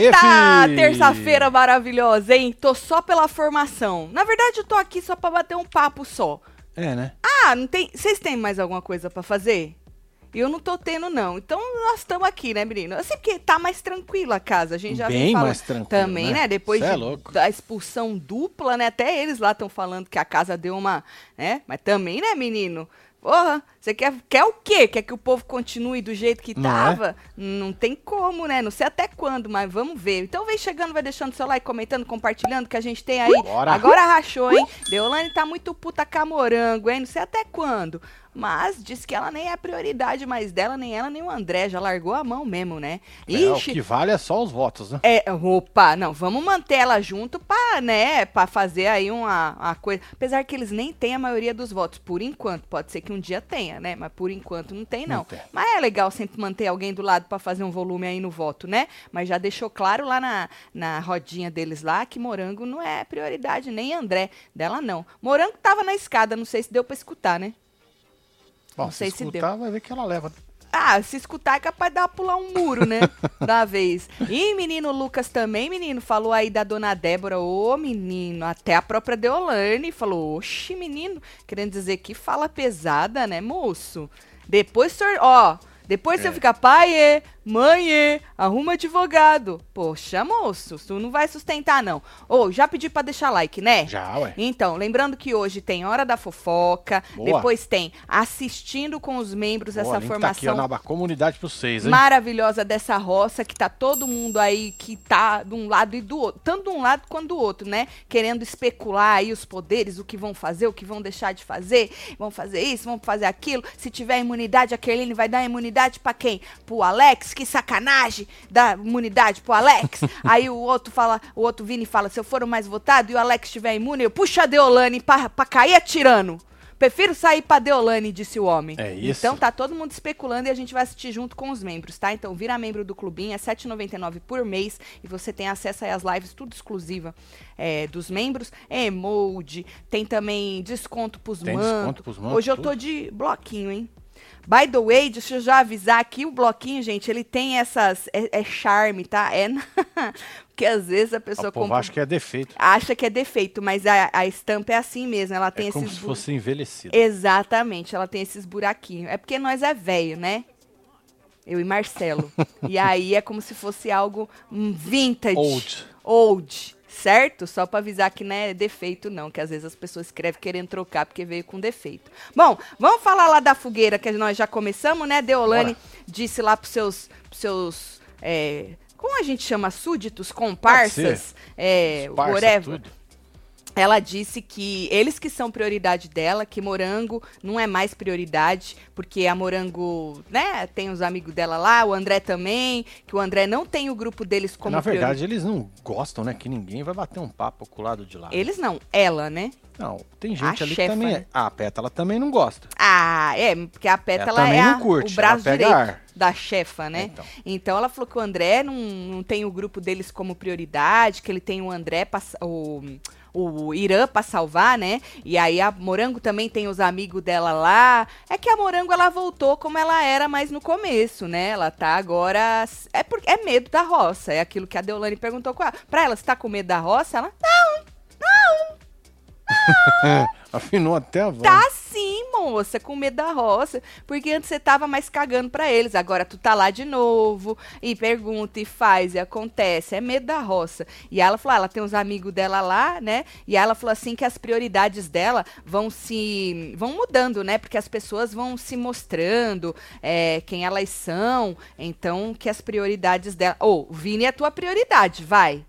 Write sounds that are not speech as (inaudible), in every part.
Eita! Terça-feira maravilhosa, hein? Tô só pela formação. Na verdade, eu tô aqui só pra bater um papo só. É, né? Ah, não tem. Vocês têm mais alguma coisa pra fazer? Eu não tô tendo, não. Então nós estamos aqui, né, menino? Assim, porque tá mais tranquila a casa. A gente já Bem mais tranquilo, também, né? né? Depois é de- da expulsão dupla, né? Até eles lá estão falando que a casa deu uma. né? Mas também, né, menino? Porra, você quer, quer o quê? Quer que o povo continue do jeito que Não é? Não tem como, né? Não sei até quando, mas vamos ver. Então vem chegando, vai deixando seu like, comentando, compartilhando, que a gente tem aí. Bora. Agora rachou, hein? Deolane tá muito puta camorango, hein? Não sei até quando. Mas diz que ela nem é a prioridade mais dela, nem ela, nem o André. Já largou a mão mesmo, né? É, o Ixi, que vale é só os votos, né? é, opa, não, vamos manter ela junto pra, né, pra fazer aí uma, uma coisa. Apesar que eles nem têm a maioria dos votos, por enquanto. Pode ser que um dia tenha, né? Mas por enquanto não tem, não. Não tem. Mas é legal sempre manter alguém do lado pra fazer um volume aí no voto, né? Mas já deixou claro lá na, na rodinha deles lá que Morango não é prioridade, nem André dela não. Morango tava na escada, não sei se deu pra escutar, né? Bom, Não sei se se escutar, vai ver que ela leva. Ah, se escutar é capaz de dar pular um muro, né? (laughs) da vez. E menino Lucas também, menino, falou aí da dona Débora. Ô, menino, até a própria Deolane falou, oxe, menino, querendo dizer que fala pesada, né, moço? Depois, senhor, ó, depois É. você fica, pai, é, mãe, é, arruma advogado. Poxa, moço, tu não vai sustentar, não. Ô, já pedi pra deixar like, né? Já, ué. Então, lembrando que hoje tem Hora da Fofoca, Boa. depois tem Assistindo com os Membros, Boa, essa formação Tá aqui, ó, comunidade pra vocês, hein? maravilhosa dessa roça, que tá todo mundo aí que tá de um lado e do outro, tanto de um lado quanto do outro, né? Querendo especular aí os poderes, o que vão fazer, o que vão deixar de fazer, vão fazer isso, vão fazer aquilo. Se tiver imunidade, a Kerline vai dar imunidade pra quem? Pro Alex? Que sacanagem! Dá imunidade pro Alex. (laughs) aí o outro fala, o outro Vini fala, se eu for o mais votado e o Alex estiver imune, eu puxo a Deolane pra, pra cair atirando. Prefiro sair pra Deolane, disse o homem. É isso. Então tá todo mundo especulando e a gente vai assistir junto com os membros, tá? Então vira membro do clubinho, é R$ 7,99 por mês e você tem acesso aí às lives, tudo exclusiva é, dos membros. É emoji, tem também desconto pros Tem mantos. desconto pros mantos, Hoje eu tô tudo. de bloquinho, hein? By the way, deixa eu já avisar aqui, o bloquinho, gente, ele tem essas... É, é charme, tá? É... (laughs) Porque às vezes a pessoa O povo compra- acha que é defeito. acha que é defeito, mas a, a estampa é assim mesmo, ela tem É como esses... se bu- fosse envelhecido. Exatamente, ela tem esses buraquinhos. É porque nós é velho, né? Eu e Marcelo. (laughs) e aí é como se fosse algo vintage. Old. Old, certo? Só pra avisar que não é defeito, não. Que às vezes as pessoas escrevem querendo trocar porque veio com defeito. Bom, vamos falar lá da fogueira que nós já começamos, né? Deolane Bora. disse lá pros seus. Pros seus é, como a gente chama? Súditos, comparsas, é, whatever. tudo. Ela disse que eles que são prioridade dela, que Morango não é mais prioridade, porque a Morango, né, tem os amigos dela lá, o André também, que o André não tem o grupo deles como Na verdade, eles não gostam, né? Que ninguém vai bater um papo com o lado de lá. Eles não, ela, né? Não, tem A gente ali chefa, que também. né? a Pétala também não gosta. Ah, é, porque a Pétala é a- curte, o braço direito ar. da chefa, né? Então. Então ela falou que o André não, não tem o grupo deles como prioridade, que ele tem o André, o, o Irã pra salvar, né? E aí a Morango também tem os amigos dela lá. É que a Morango ela voltou como ela era mais no começo, né? Ela tá agora. É, por, é medo da roça. É aquilo que a Deolane perguntou com ela. Você tá com medo da roça? Ela, (laughs) Afinou até a voz. Tá sim, moça, com medo da roça. Porque antes você tava mais cagando pra eles. Agora tu tá lá de novo e pergunta e faz e acontece. É medo da roça. E ela falou, ah, ela tem uns amigos dela lá, né? E ela falou assim que as prioridades dela vão se. vão mudando, né? Porque as pessoas vão se mostrando é, quem elas são. Então, que as prioridades dela. Ô, o Vini é tua prioridade, vai.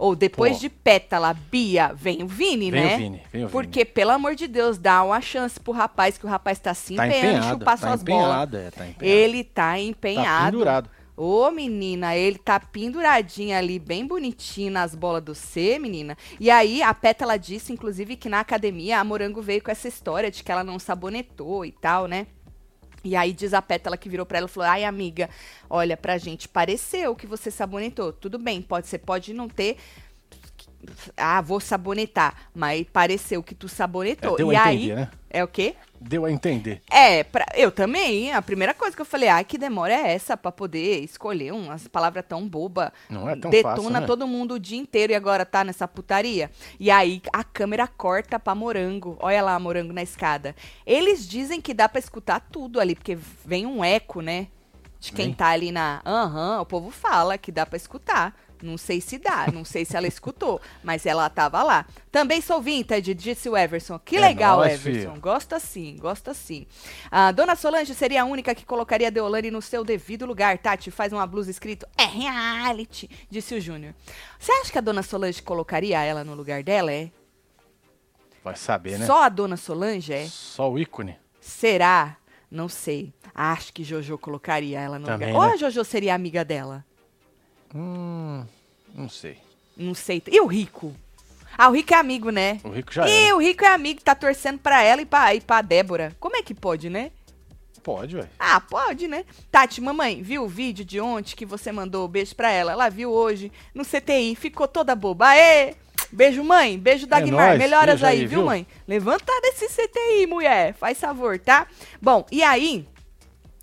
Ou depois Pô. de Pétala, Bia, vem o Vini, Vem né? o Vini, vem o Vini. Porque, pelo amor de Deus, dá uma chance pro rapaz, que o rapaz tá se Tá empenhando em empenhado, chupar tá suas bolas. é, tá empenhado. Ele tá Tá empenhado. pendurado. Ô, menina, ele tá penduradinho ali, bem bonitinho nas bolas do C, menina. E aí, a Pétala disse, inclusive, que na academia a Morango veio com essa história de que ela não sabonetou e tal, né? E aí diz a Pétala que virou pra ela e falou: Ai, amiga, olha, pra gente pareceu que você sabonetou. Tudo bem, pode, você pode não ter. Ah, vou sabonetar. Mas pareceu que tu sabonetou. É, deu e a aí. entender, né? É o quê? Deu a entender. É, pra, eu também. A primeira coisa que eu falei, ah, que demora é essa pra poder escolher umas palavras tão boba. Não é tão Detona fácil, né? todo mundo o dia inteiro e agora tá nessa putaria. E aí a câmera corta pra morango. Olha lá, morango na escada. Eles dizem que dá pra escutar tudo ali, porque vem um eco, né? De quem Vem. tá ali na. Aham, o povo fala que dá pra escutar. Não sei se dá, não sei se ela escutou, mas ela tava lá. Também sou vintage, disse o Everson. Que É legal, nóis, Everson. filho. Gosta sim, gosta sim. A dona Solange seria a única que colocaria a Deolane no seu devido lugar. Tati, faz uma blusa escrito é reality, disse o Júnior. Você acha que a dona Solange colocaria ela no lugar dela? É? Vai saber, né? Só a dona Solange é? Só o ícone. Será? Não sei. Acho que Jojo colocaria ela no Também, lugar. Ou né? a Jojo seria amiga dela? Hum, não sei. Não sei. E o Rico? Ah, o Rico é amigo, né? O Rico já e é. o Rico é amigo, tá torcendo pra ela e pra, e pra Débora. Como é que pode, né? Pode, ué. Ah, pode, né? Tati, mamãe, viu o vídeo de ontem que você mandou beijo pra ela? Ela viu hoje no CTI, ficou toda boba. Aê! Beijo, mãe. Beijo, Dagmar. É Melhoras aí, aí, viu, viu? mãe? Levanta desse CTI, mulher. Faz favor, tá? Bom, e aí...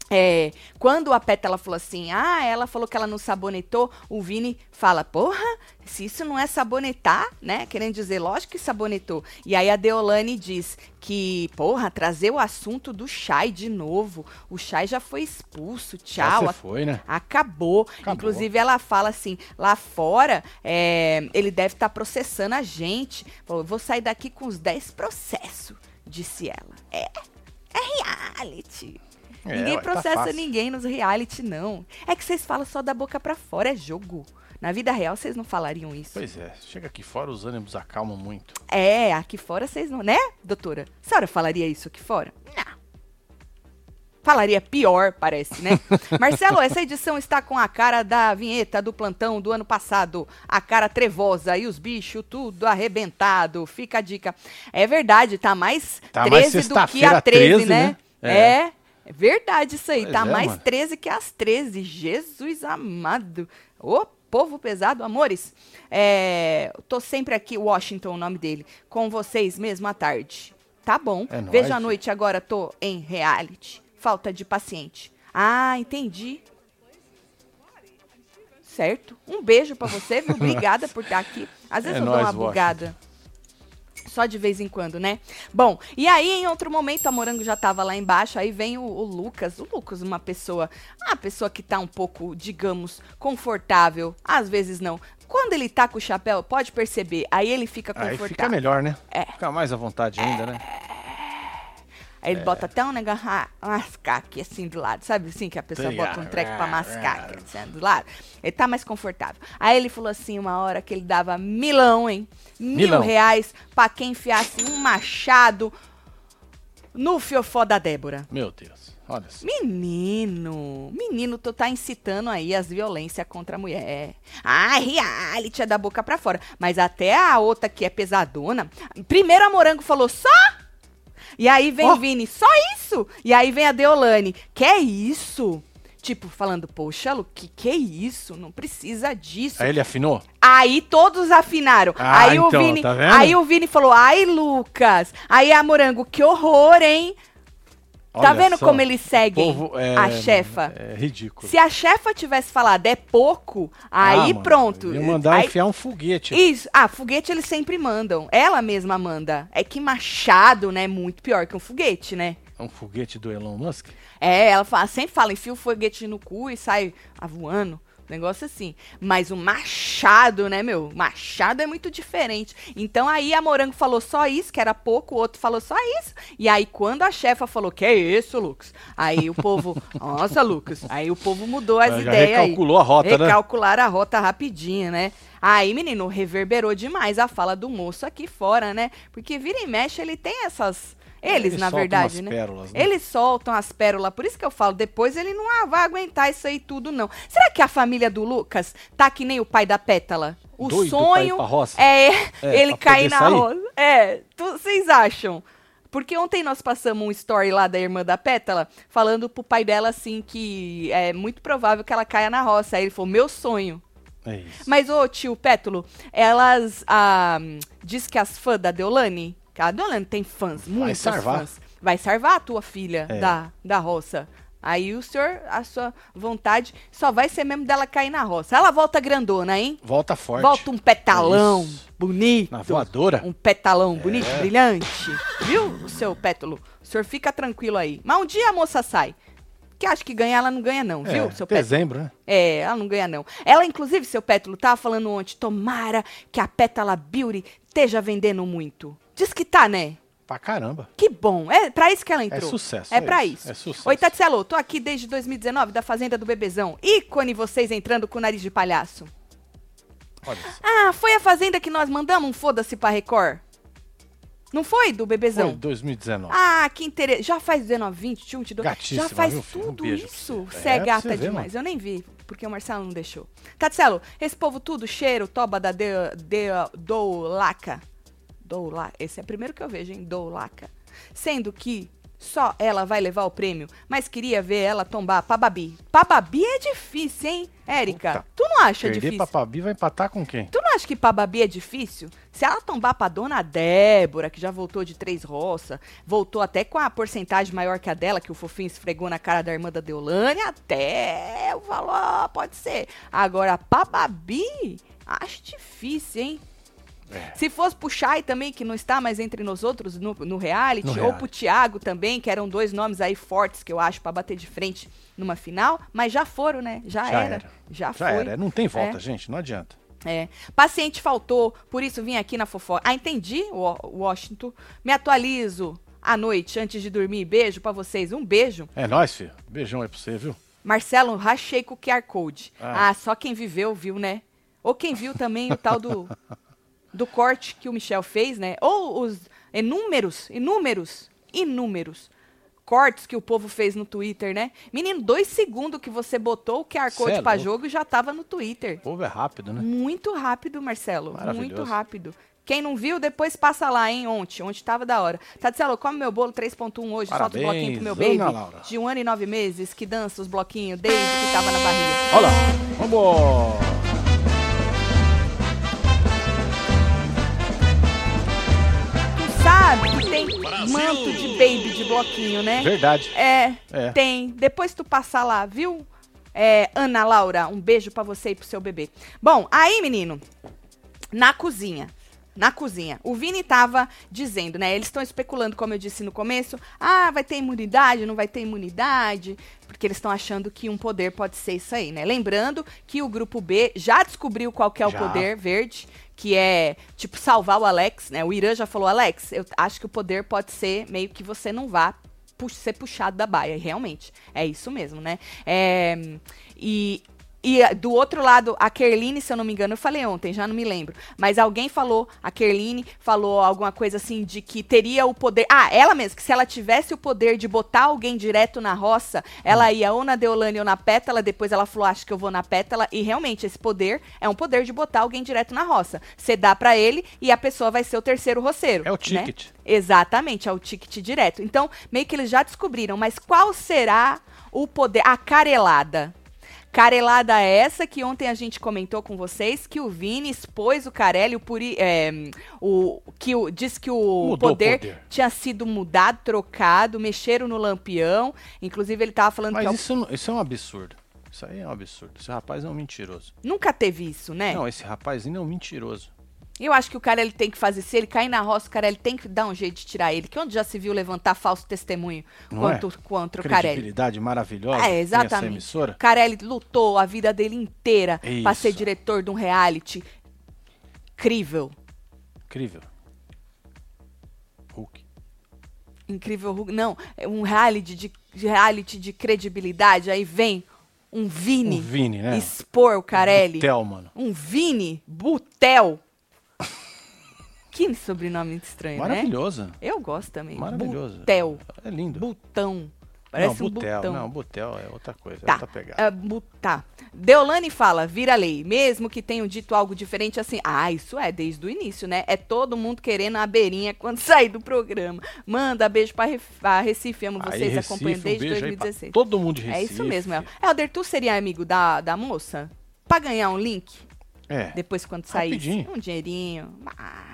É, quando a Pétala falou assim, ah, ela falou que ela não sabonetou, o Vini fala, porra, se isso não é sabonetar, né? Querendo dizer, lógico que sabonetou. E aí a Deolane diz que, porra, trazer o assunto do Chay de novo. O Chay já foi expulso, Já tchau. você foi, né? Acabou. Acabou. Inclusive, ela fala assim: lá fora, é, ele deve estar processando a gente. Falou, vou sair daqui com os 10 processos, disse ela. É, é reality. É, ninguém ué, tá processa fácil. ninguém nos reality, não. É que vocês falam só da boca pra fora, é jogo. Na vida real, vocês não falariam isso. Pois é, chega aqui fora, os ânimos acalmam muito. É, aqui fora vocês não. Né, doutora? A senhora falaria isso aqui fora? Não. Falaria pior, parece, né? (laughs) Marcelo, essa edição está com a cara da vinheta do plantão do ano passado. A cara trevosa e os bichos tudo arrebentado. Fica a dica. É verdade, tá mais Tá mais 13 do que a sexta-feira 13, 13, né? né? É. É. é verdade isso aí. Pois tá é, mais mano. 13 que as 13. Jesus amado. Ô, povo pesado, amores. É, tô sempre aqui, Washington, o nome dele, com vocês mesmo à tarde. Tá bom. É Veja à noite agora, tô em reality. Falta de paciente. Ah, entendi. Certo. Um beijo pra você, viu? (laughs) Obrigada por estar aqui. Às vezes É eu dou nóis, uma Washington. Só de vez em quando, né? Bom, e aí em outro momento a Morango já tava lá embaixo, aí vem o, o Lucas. O Lucas, uma pessoa, uma pessoa que tá um pouco, digamos, confortável. Às vezes não. Quando ele tá com o chapéu, pode perceber, aí ele fica Aí confortável. fica melhor, né? É. Fica mais à vontade ainda, né? Aí ele bota até um negócio, ah, mascar aqui assim do lado, sabe assim, que a pessoa Sei, bota um ah, treco pra ah, mascar aqui, assim, do lado. Ele tá mais confortável. Aí ele falou assim, uma hora que ele dava milão, hein? Mil Milão. reais pra quem enfiasse um machado no fiofó da Débora. Meu Deus. Olha só. Menino, menino, tu tá incitando aí as violências contra a mulher. Ah, reality é da boca pra fora. Mas até a outra que é pesadona. Primeiro a Morango falou só? E aí vem Ó. Vini, só isso? E aí vem a Deolane, que é isso? Tipo, falando, poxa, Lu, que que é isso? Não precisa disso. Aí ele afinou? Aí todos afinaram. Ah, aí o então, Vini, tá vendo? aí o Vini falou: "Ai, Lucas". Aí a Morango, que horror, hein? Tá vendo só. como eles seguem Povo, é, a chefa? É ridículo. Se a chefa tivesse falado é pouco, aí Ah, pronto. Ia mandar Aí- enfiar um foguete. Isso. Ah, foguete eles sempre mandam. Ela mesma manda. É que machado, né, é muito pior que um foguete, né? Um foguete do Elon Musk? É, ela fala- sempre fala, enfia o foguete no cu e sai ah, voando. Negócio assim. Mas o machado, né, meu? Machado é muito diferente. Então aí a Morango falou só isso, que era pouco, o outro falou só isso. E aí quando a chefa falou, que é isso, Lucas? Aí o povo, (laughs) nossa, Lucas. Aí o povo mudou as Já ideias aí. recalculou a rota, né? Recalcular a rota rapidinho, né? Aí, menino, reverberou demais a fala do moço aqui fora, né? Porque vira e mexe, ele tem essas. Eles, Ele na verdade, né? pérolas, né? Eles soltam as pérolas, por isso que eu falo, depois ele não ah, vai aguentar isso aí tudo, não. Será que a família do Lucas tá que nem o pai da Pétala? O Doido sonho é, É, ele cair na roça. É, vocês acham? Porque ontem nós passamos um story lá da irmã da Pétala, falando pro pai dela assim que é muito provável que ela caia na roça. Aí ele falou: meu sonho. É isso. Mas, ô tio Pétulo, elas. Ah, diz que as fãs da Deolane, que a Deolane tem fãs, muitos fãs. Vai sarvar a tua filha É. da, da roça. Aí o senhor, a sua vontade, só vai ser mesmo dela cair na roça. Ela volta grandona, hein? Volta forte. Volta um petalão Isso. bonito. Na voadora. Um petalão bonito, brilhante. Viu, o seu pétalo? O senhor fica tranquilo aí. Mas um dia a moça sai. Que acho que ganhar ela não ganha não, É, viu, seu pétalo? dezembro, né? É, ela não ganha não. Ela, inclusive, seu pétalo, tava falando ontem, tomara que a Pétala Beauty esteja vendendo muito. Diz que tá, né? Pra caramba. Que bom. É pra isso que ela entrou. sucesso, É é pra isso, isso. é sucesso. Oi, Tatselo, tô aqui desde 2019 da Fazenda do Bebezão. Ícone vocês entrando com o nariz de palhaço. Olha. Ah, foi a Fazenda que nós mandamos um foda-se pra Record? Não foi, do Bebezão? Foi 2019. Ah, que interessante. Já faz 19, 20, 21, 22. Gatíssima, Já faz viu? Um tudo pra isso. você. É, é, gata ver, demais. Eu nem vi, porque o Marcelo não deixou. Tatselo, esse povo tudo, cheiro, toba da de, de, Doulaca. Doula, esse é o primeiro que eu vejo, hein? Doulaca. Sendo que só ela vai levar o prêmio, mas queria ver ela tombar pra Babi. Pra Babi é difícil, hein, Érica? Tu não acha Perder difícil? pra Pabi vai empatar com quem? Tu não acha que pra Babi é difícil? Se ela tombar pra dona Débora, que já voltou de três roças, voltou até com a porcentagem maior que a dela, que o fofinho esfregou na cara da irmã da Deolane, até falo, ah, pode ser. Agora, pra Babi, acho difícil, hein? É. Se fosse pro Chay também, que não está mais entre nós outros no, no reality, No ou reality. pro Thiago também, que eram dois nomes aí fortes que eu acho pra bater de frente numa final, mas já foram, né? Já, Já era. era. Já, Já foi. era. Não tem volta, É. gente. Não adianta. É. Paciente faltou, por isso vim aqui na fofoca. Ah, entendi, Wa- Washington. Me atualizo à noite antes de dormir. Beijo pra vocês. Um beijo. É nóis, filho. Beijão aí pra você, viu? Marcelo, rachei com o QR Code. Ah. Ah, só quem viveu viu, né? Ou quem viu também o tal do, (laughs) do corte que o Michel fez, né? Ou os inúmeros, inúmeros, inúmeros cortes que o povo fez no Twitter, né? Menino, dois segundos que você botou o QR Code é pra jogo e já tava no Twitter. O povo é rápido, né? Muito rápido, Marcelo. Muito rápido. Quem não viu, depois passa lá, hein, ontem. Ontem tava da hora. Tatielo, come meu bolo 3.1 hoje, solta o bloquinho pro meu baby. Laura. De um ano e nove meses, que dança os bloquinhos desde que tava na barriga. Olha lá. Vambora. Sabe que tem manto de baby de bloquinho, né? Verdade. É, É. tem. Depois tu passa lá, viu? É, Ana Laura, um beijo pra você e pro seu bebê. Bom, aí, menino, na cozinha. Na cozinha. O Vini tava dizendo, né? Eles estão especulando, como eu disse no começo. Ah, vai ter imunidade, não vai ter imunidade. Porque eles estão achando que um poder pode ser isso aí, né? Lembrando que o grupo B já descobriu qual que é o Já. poder verde, que é, tipo, salvar o Alex, né? O Irã já falou, Alex, eu acho que o poder pode ser meio que você não vá pu- ser puxado da baia. E Realmente, é isso mesmo, né? É, e, e ah, do outro lado, a Kerline, se eu não me engano, eu falei ontem, já não me lembro. Mas alguém falou, a Kerline falou alguma coisa assim de que teria o poder. Ah, ela mesma, que se ela tivesse o poder de botar alguém direto na roça, ela ia ou na Deolane ou na Pétala. Depois ela falou, acho que eu vou na Pétala. E realmente, esse poder é um poder de botar alguém direto na roça. Você dá pra ele e a pessoa vai ser o terceiro roceiro. É o né? ticket. Exatamente, é o ticket direto. Então, meio que eles já descobriram, mas qual será o poder? A carelada. Carelada é essa que ontem a gente comentou com vocês, que o Vini expôs o Carelli, o Puri, é, o, que o, diz que o poder, poder. tinha sido mudado, trocado, mexeram no lampião. Inclusive, ele tava falando Mas que é o- isso, isso é um absurdo. Isso aí é um absurdo. Esse rapaz é um mentiroso. nunca teve isso, né? Não, esse rapazinho é um mentiroso. Eu acho que o cara ele tem que fazer, se ele cair na roça, o cara ele tem que dar um jeito de tirar ele. Que onde já se viu levantar falso testemunho Não contra, é? contra o Carelli? Credibilidade maravilhosa. É, exatamente. emissora. Carelli lutou a vida dele inteira pra ser diretor de um reality. Incrível. Incrível. Hulk. Incrível. Hulk. Não, é um reality de, de reality de credibilidade. Aí vem um Vini, Um Vini, né? expor o Carelli. Tel, mano. Um Vini Butel. Que sobrenome estranho, né? Maravilhoso. Eu gosto também. Maravilhoso. Butel. É lindo. Butão. Parece não, um Butel, botão. não, Butel é outra coisa, é Tá. outra pegada. Bu- tá. Deolane fala, vira lei. Mesmo que tenham dito algo diferente assim. Ah, isso é desde o início, né? É todo mundo querendo a beirinha quando (laughs) sair do programa. Manda beijo pra, Ref- pra Recife. Amo Aí, vocês. Recife, Acompanho um desde aí pra 2016. todo mundo de É Recife. isso mesmo, El. Helder, tu seria amigo da, da moça? Pra ganhar um link? É. Depois quando? Rapidinho. Um dinheirinho. Ah,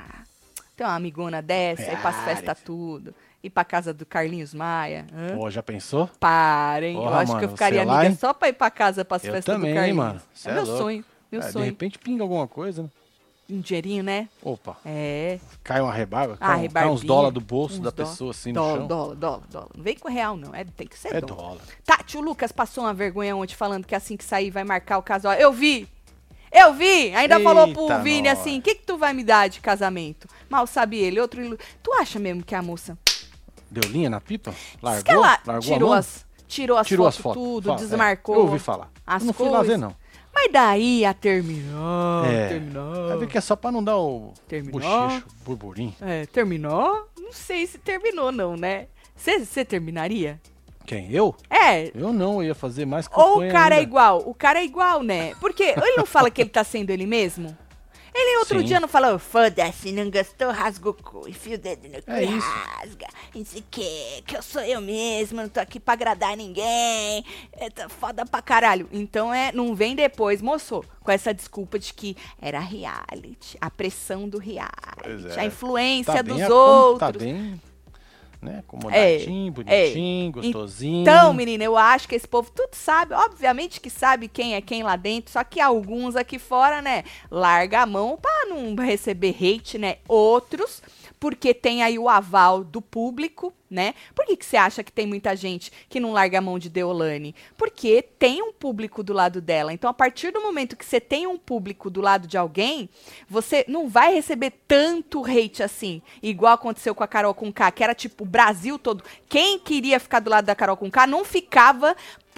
tem uma amigona dessa, aí pras Reais. festas tudo. Ir pra casa do Carlinhos Maia. Hã? Pô, já pensou? Parem. eu acho que eu mano, ficaria lá, amiga hein? só pra ir pra casa pras Eu festas também, do Carlinhos. mano. É é meu louco. sonho. Meu É, de sonho. repente pinga alguma coisa, né? Um dinheirinho, né? Opa, É. cai uma rebarba, Ah, cai, cai uns dólares do bolso da dó- pessoa assim no dólar, chão. Dólar, dólar, dólar. Não vem com real, não. É, tem que ser É dólar. dólar. Tati, o Lucas passou uma vergonha ontem falando que assim que sair vai marcar o casal. Eu vi! Eu vi! Ainda falou pro Eita, Vini nós. assim: o que, que tu vai me dar de casamento? Mal sabe ele. Outro. ilu- Tu acha mesmo que a moça. Deu linha na pipa? Largou? que ela Largou tirou as, tirou as Tirou fotos, as fotos. tudo, Fala, é. desmarcou. Eu ouvi falar. as eu não fui lá ver, coisas. não. Mas daí a terminou. É. Terminou. Vai ver que é só pra não dar o Terminou. bochecho, burburinho. É, terminou? Não sei se terminou, não, né? Você terminaria? Quem? Eu? É. Eu não, eu ia fazer mais Ou o cara é ainda. igual? O cara é igual, né? Porque ele não fala que ele tá sendo ele mesmo? Ele outro Sim. dia não falou, foda-se, não gostou, rasga o cu, enfia o dedo no cu É e isso. rasga, não sei o que, que eu sou eu mesmo, não tô aqui pra agradar ninguém, é tá foda pra caralho. Então é, não vem depois, moço, com essa desculpa de que era reality, a pressão do reality, é. a influência Tá dos acom- outros. Tá bem, né, acomodadinho, bonitinho, gostosinho. Então, menina, eu acho que esse povo tudo sabe, obviamente que sabe quem é quem lá dentro, só que alguns aqui fora, né, larga a mão pra não receber hate, né? Outros, porque tem aí o aval do público, né? Por que, que você acha que tem muita gente que não larga a mão de Deolane? Porque tem um público do lado dela. Então, a partir do momento que você tem um público do lado de alguém, você não vai receber tanto hate assim, igual aconteceu com a Carol Conká, que era tipo o Brasil todo. Quem queria ficar do lado da Carol Conká não ficava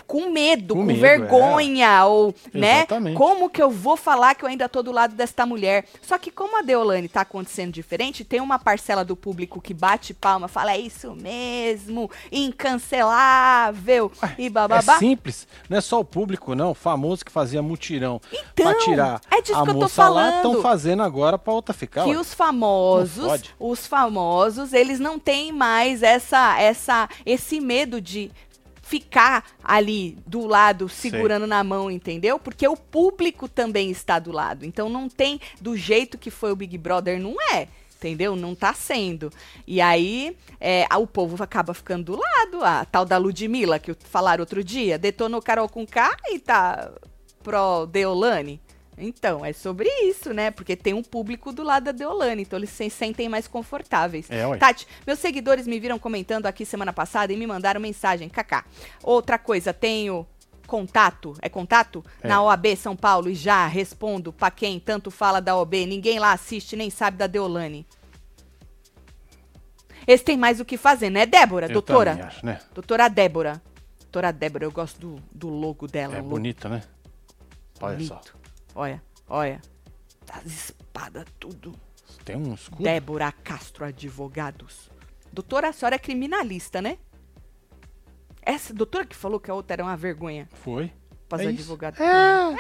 com medo, Com com, medo, vergonha, ou, né? Exatamente. Como que eu vou falar que eu ainda tô do lado desta mulher? Só que como a Deolane tá acontecendo diferente, tem uma parcela do público que bate palma, fala, é isso mesmo, incancelável, e bababá. É simples, não é só o público, não. O famoso que fazia mutirão Então, pra tirar é disso a que eu tô lá, estão falando. fazendo agora pra outra ficar. que ué. os famosos, os famosos, eles não têm mais essa, essa, esse medo de ficar ali do lado segurando na mão, entendeu? Porque o público também está do lado. Então não tem do jeito que foi o Big Brother, não é. Entendeu? Não tá sendo. E aí, é, o povo acaba ficando do lado. A tal da Ludmilla, que falaram outro dia, detonou Carol com K e tá pró Deolane. Então, é sobre isso, né? Porque tem um público do lado da Deolane, então eles se sentem mais confortáveis. É, ué. Tati, meus seguidores me viram comentando aqui semana passada e me mandaram mensagem. Kaká. Outra coisa, tenho contato, é contato? É. Na OAB São Paulo e já respondo pra quem tanto fala da OAB, ninguém lá assiste nem sabe da Deolane. Esse tem mais o que fazer, né, Débora? Eu doutora? acho, né? Doutora Débora. Doutora Débora, eu gosto do, do logo dela. É logo bonita, né? Olha só. Olha, olha. Das espadas, tudo. Tem um escudo. Débora Castro Advogados. Doutora, a senhora é criminalista, né? Essa doutora que falou que a outra era uma vergonha Foi. para os É advogados. É. Ela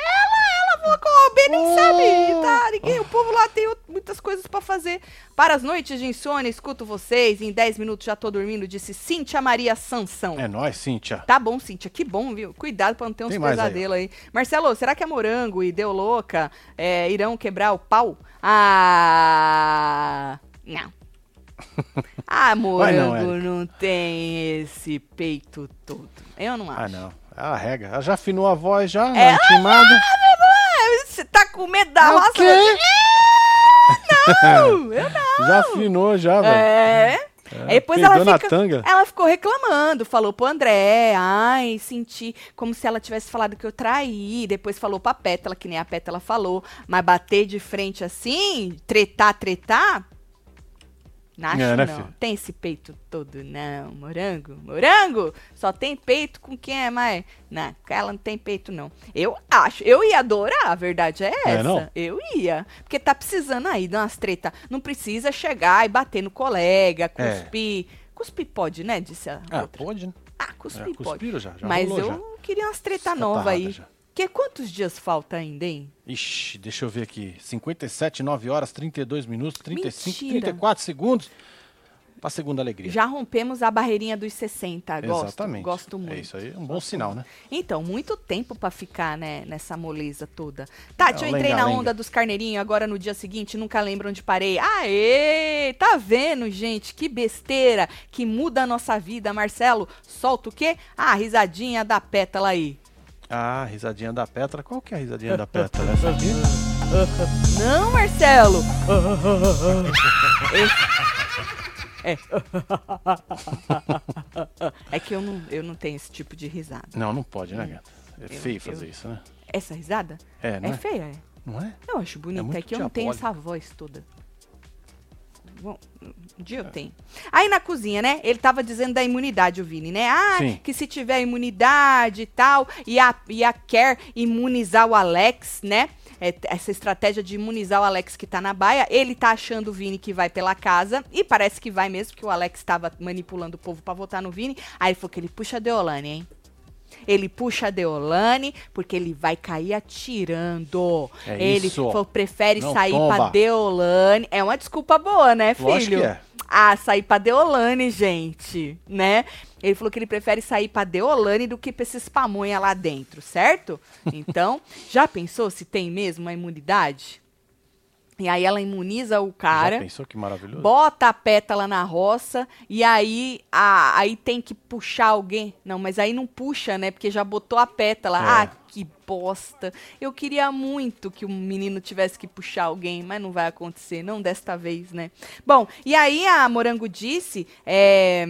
nem Oh. sabe, tá? Ninguém, o povo lá tem muitas coisas pra fazer. Para as noites de insônia, escuto vocês. Em 10 minutos já tô dormindo, disse Cíntia Maria Sansão. É nóis, Cíntia. Tá bom, Cíntia, que bom, viu? Cuidado pra não ter uns mais aí, pesadelos aí, Marcelo, será que a Morango e Deu Louca é, irão quebrar o pau? Ah. Não. (laughs) Ah, Morango não, não, tem esse peito todo. Eu não acho. Ah, não. Ela rega. Ela já afinou a voz já, É, na intimada. Ah, Você tá com medo da É roça? quê? Não, eu (laughs) não. Já afinou já, velho. É. Aí depois ela fica, tanga. ela ficou reclamando, falou pro André, ai, senti como se ela tivesse falado que eu traí, depois falou pra Pétala, que nem a Pétala falou, mas bater de frente assim, tretar, tretar, não acho É, né, não, filho? tem esse peito todo não, morango, morango, só tem peito com quem é mais, não, ela não tem peito não, eu acho, eu ia adorar, a verdade é essa, É, eu ia, porque tá precisando aí de umas treta, não precisa chegar e bater no colega, É. cuspir, cuspir pode, né, disse a Ah, outra. pode, né? Ah, cuspi É, pode. já, já Mas rolou eu já. queria umas treta nova aí. já. Que quantos dias falta ainda, hein? Ixi, deixa eu ver aqui. 57, 9 horas, 32 minutos, 35, Mentira. 34 segundos. Pra segunda alegria. Já rompemos a barreirinha dos 60. Gosto, Exatamente. gosto muito. É isso aí, é um bom sinal, né? Então, muito tempo pra ficar, né, nessa moleza toda. Tati, É, eu entrei na lenga-lenga. onda dos carneirinhos, agora no dia seguinte, nunca lembro onde parei. Aê! Tá vendo, gente? Que besteira que muda a nossa vida. Marcelo, solta o quê? Ah, a risadinha da pétala aí. Ah, risadinha da Petra. Qual que é a risadinha da Petra? (laughs) Essa aqui? Não, Marcelo! (laughs) É. É que eu não, eu não tenho esse tipo de risada. Não, não pode, né, gata? É Eu- feio eu- fazer isso, né? Essa risada? É, não É é? feia, é. Não é? Eu acho bonita, é, muito que eu não tenho essa voz toda. Bom, um dia eu tenho. Aí na cozinha, né? Ele tava dizendo da imunidade, o Vini, né? Ah, Sim. que se tiver imunidade e tal, e a, e a quer imunizar o Alex, né? É, essa estratégia de imunizar o Alex que tá na baia, ele tá achando o Vini que vai pela casa, e parece que vai mesmo, porque o Alex tava manipulando o povo pra votar no Vini. Aí ele falou que ele puxa a Deolane, hein? Ele puxa a Deolane porque ele vai cair atirando. É ele isso. falou, prefere Não sair pra tomba. Deolane. É uma desculpa boa, né, filho? É. Ah, sair pra Deolane, gente, né? Ele falou que ele prefere sair pra Deolane do que pra esses pamonha lá dentro, certo? (laughs) Então, já pensou se tem mesmo uma imunidade? E aí ela imuniza o cara Já pensou que maravilhoso? bota a pétala na roça e aí a, aí tem que puxar alguém. Não, mas aí não puxa, né? Porque já botou a pétala. É. Ah, que bosta. Eu queria muito que o menino tivesse que puxar alguém, mas não vai acontecer, não desta vez, né? Bom, e aí a Morango disse. é,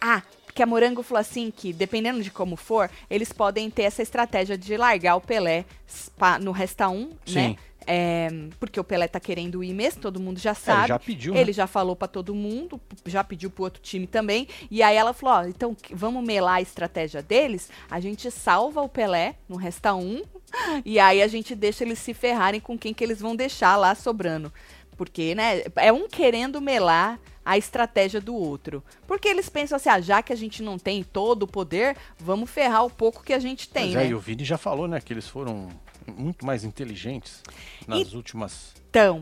Ah, porque a Morango falou assim que, dependendo de como for, eles podem ter essa estratégia de largar o Pelé no Resta 1, né? Sim. É, porque o Pelé tá querendo ir mesmo, todo mundo já É, sabe. ele já pediu, né? Ele já falou pra todo mundo, já pediu pro outro time também. E aí ela falou: ó, então que- vamos melar a estratégia deles. A gente salva o Pelé, não resta um. (laughs) E aí a gente deixa eles se ferrarem com quem que eles vão deixar lá sobrando. Porque, né, é um querendo melar a estratégia do outro. Porque eles pensam assim, ah, já que a gente não tem todo o poder, vamos ferrar o pouco que a gente tem, né? é, e o Vini já falou, né, que eles foram muito mais inteligentes nas últimas. Então,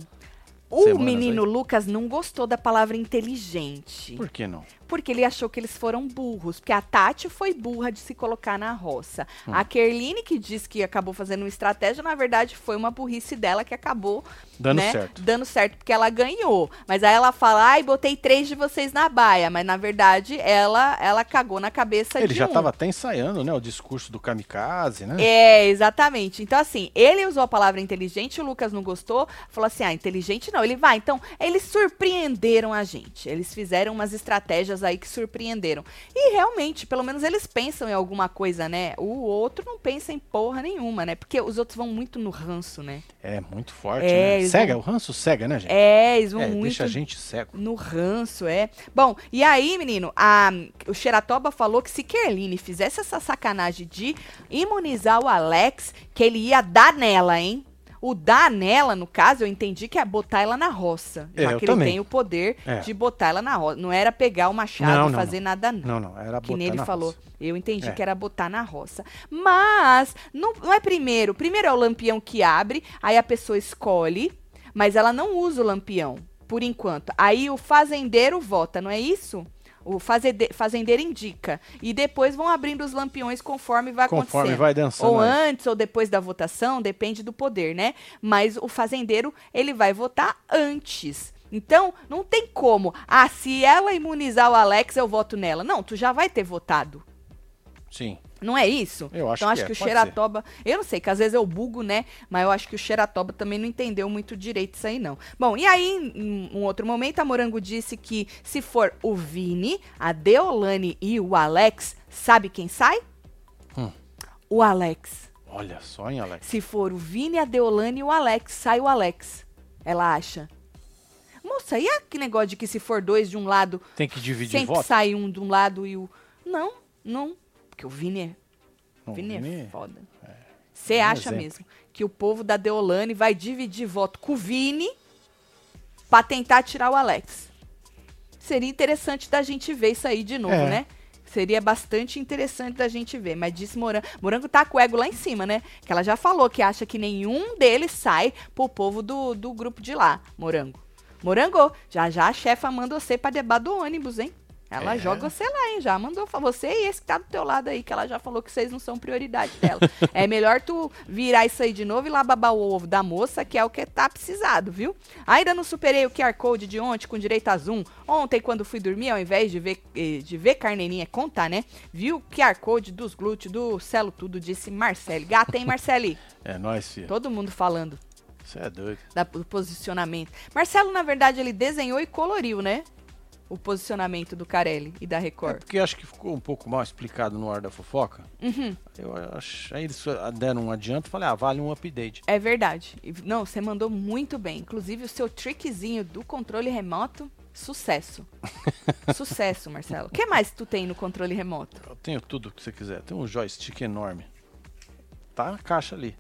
o Semanas menino aí. Lucas não gostou da palavra inteligente. Por que não? Porque ele achou que eles foram burros. Porque a Tati foi burra de se colocar na roça. Hum. A Kerline, que disse que acabou fazendo uma estratégia, na verdade foi uma burrice dela que acabou Dando né, certo. dando certo, porque ela ganhou. Mas aí ela fala, ai, botei três de vocês na baia. Mas na verdade ela ela cagou na cabeça Ele de já um. estava até ensaiando, né, o discurso do kamikaze, né? É, exatamente. Então, assim, ele usou a palavra inteligente, o Lucas não gostou, falou assim: ah, inteligente não. Ele vai. Então, eles surpreenderam a gente. Eles fizeram umas estratégias aí que surpreenderam. E realmente, pelo menos eles pensam em alguma coisa, né? O outro não pensa em porra nenhuma, né? Porque os outros vão muito no ranço, né? É muito forte, É, né? Cega, vão- o ranço cega, né, gente? É, eles vão É, muito deixa a gente cego. no ranço, é. Bom, e aí, menino, a, o Xeratoba falou que se Kerline fizesse essa sacanagem de imunizar o Alex, que ele ia dar nela, hein? O dar nela, no caso, eu entendi que é botar ela na roça. É, já que ele também. tem o poder É. de botar ela na roça. Não era pegar o machado Não, e não, fazer nada, não. Não, não, era Que botar nem ele na falou. roça. Eu entendi É. que era botar na roça. Mas, não, não é primeiro. Primeiro é o lampião que abre, aí a pessoa escolhe, mas ela não usa o lampião, por enquanto. Aí o fazendeiro vota, não é isso? O fazende- fazendeiro indica. E depois vão abrindo os lampiões conforme vai Conforme acontecendo. vai dançando. Ou antes ou depois da votação, depende do poder, né? Mas o fazendeiro, ele vai votar antes. Então, não tem como. Ah, se ela imunizar o Alex, eu voto nela. Não, tu já vai ter votado. Sim. Não é isso? Eu acho então que acho é, que o pode Xeratoba. Eu não sei, que às vezes eu bugo, né? Mas eu acho que o Xeratoba também não entendeu muito direito isso aí, não. Bom, e aí, em um outro momento, a Morango disse que se for o Vini, a Deolane e o Alex, sabe quem sai? Hum. O Alex. Olha só, hein, Alex? Se for o Vini, a Deolane e o Alex, sai o Alex. Ela acha. Moça, e aquele negócio de que se for dois de um lado, Tem que dividir sempre voto? sai um de um lado e o. Não, não. Porque o Vini é Não, Vini é Vini- foda. Você Vini é acha exemplo. mesmo que o povo da Deolane vai dividir voto com o Vini pra tentar tirar o Alex? Seria interessante da gente ver isso aí de novo, É. né? Seria bastante interessante da gente ver. Mas disse Morango. Morango tá com o ego lá em cima, né? Que ela já falou que acha que nenhum deles sai pro povo do, do grupo de lá, Morango. Morango, já já a chefa manda você pra debaixo do ônibus, hein? Ela é. joga você lá, hein? Já mandou você e esse que tá do teu lado aí, que ela já falou que vocês não são prioridade dela. (laughs) é melhor tu virar isso aí de novo e lá babar o ovo da moça, que é o que tá precisado, viu? Ainda não superei o QR Code de ontem com direito a zoom. Ontem, quando fui dormir, ao invés de ver, eh, de ver carneirinha contar, né? Viu o QR Code dos glúteos, do celo tudo, disse Marcele. Gata, hein, Marcele? (laughs) é nóis, filho. Todo mundo falando. Você é doido. Da, do posicionamento. Marcelo, na verdade, ele desenhou e coloriu, né? O posicionamento do Carelli e da Record. É porque acho que ficou um pouco mal explicado no ar da fofoca. Uhum. Eu acho, aí eles deram um adianto, falei, ah, vale um update. É verdade. Não, você mandou muito bem. Inclusive o seu trickzinho do controle remoto, sucesso. (laughs) sucesso, Marcelo. O que mais tu tem no controle remoto? Eu tenho tudo que você quiser. Tem um joystick enorme. Tá na caixa ali.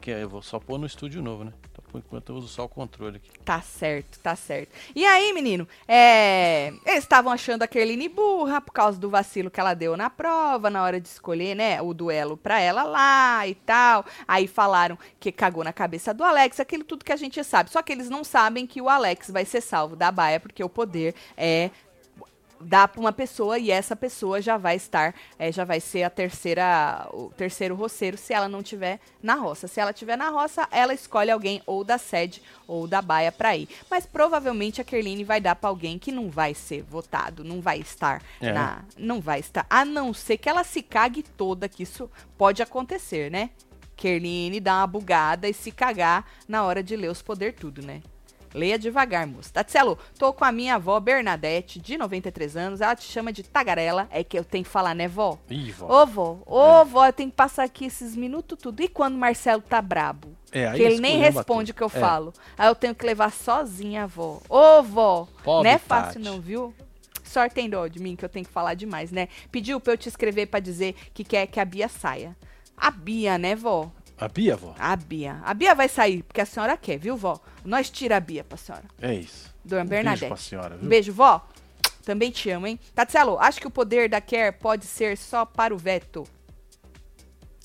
Que eu vou só pôr no estúdio novo, né? Por enquanto eu uso só o controle aqui. Tá certo, tá certo. E aí, menino, é... eles estavam achando a Kerline burra por causa do vacilo que ela deu na prova, na hora de escolher, né, o duelo pra ela lá e tal. Aí falaram que cagou na cabeça do Alex, aquilo tudo que a gente sabe. Só que eles não sabem que o Alex vai ser salvo da baia, porque o poder é dá para uma pessoa e essa pessoa já vai estar, é, já vai ser a terceira, o terceiro roceiro se ela não tiver na roça. Se ela tiver na roça, ela escolhe alguém ou da sede ou da baia para ir. Mas provavelmente a Kerline vai dar para alguém que não vai ser votado, não vai estar é. na, não vai estar, a não ser que ela se cague toda, que isso pode acontecer, né? Kerline dá uma bugada e se cagar na hora de ler os poder tudo, né? Leia devagar, moça. Tatselo, tô com a minha avó Bernadette, de 93 anos. Ela te chama de tagarela. É que eu tenho que falar, né, vó? Ih, vó. Ô, vó. Ô, é. vó, eu tenho que passar aqui esses minutos tudo. E quando o Marcelo tá brabo? É, que ele nem responde o que eu é. falo. Aí eu tenho que levar sozinha a vó. Ô, vó. Pobre não é fácil não, viu? Sorte tem dó de mim, que eu tenho que falar demais, né? Pediu pra eu te escrever para dizer que quer que a Bia saia. A Bia, né, vó? A Bia, vó? A Bia. A Bia vai sair, porque a senhora quer, viu, vó? Nós tira a Bia pra senhora. É isso. Dona um Bernadette. Beijo pra senhora, viu? Um beijo, vó. Também te amo, hein? Tatselo, acho que o poder da Care pode ser só para o veto.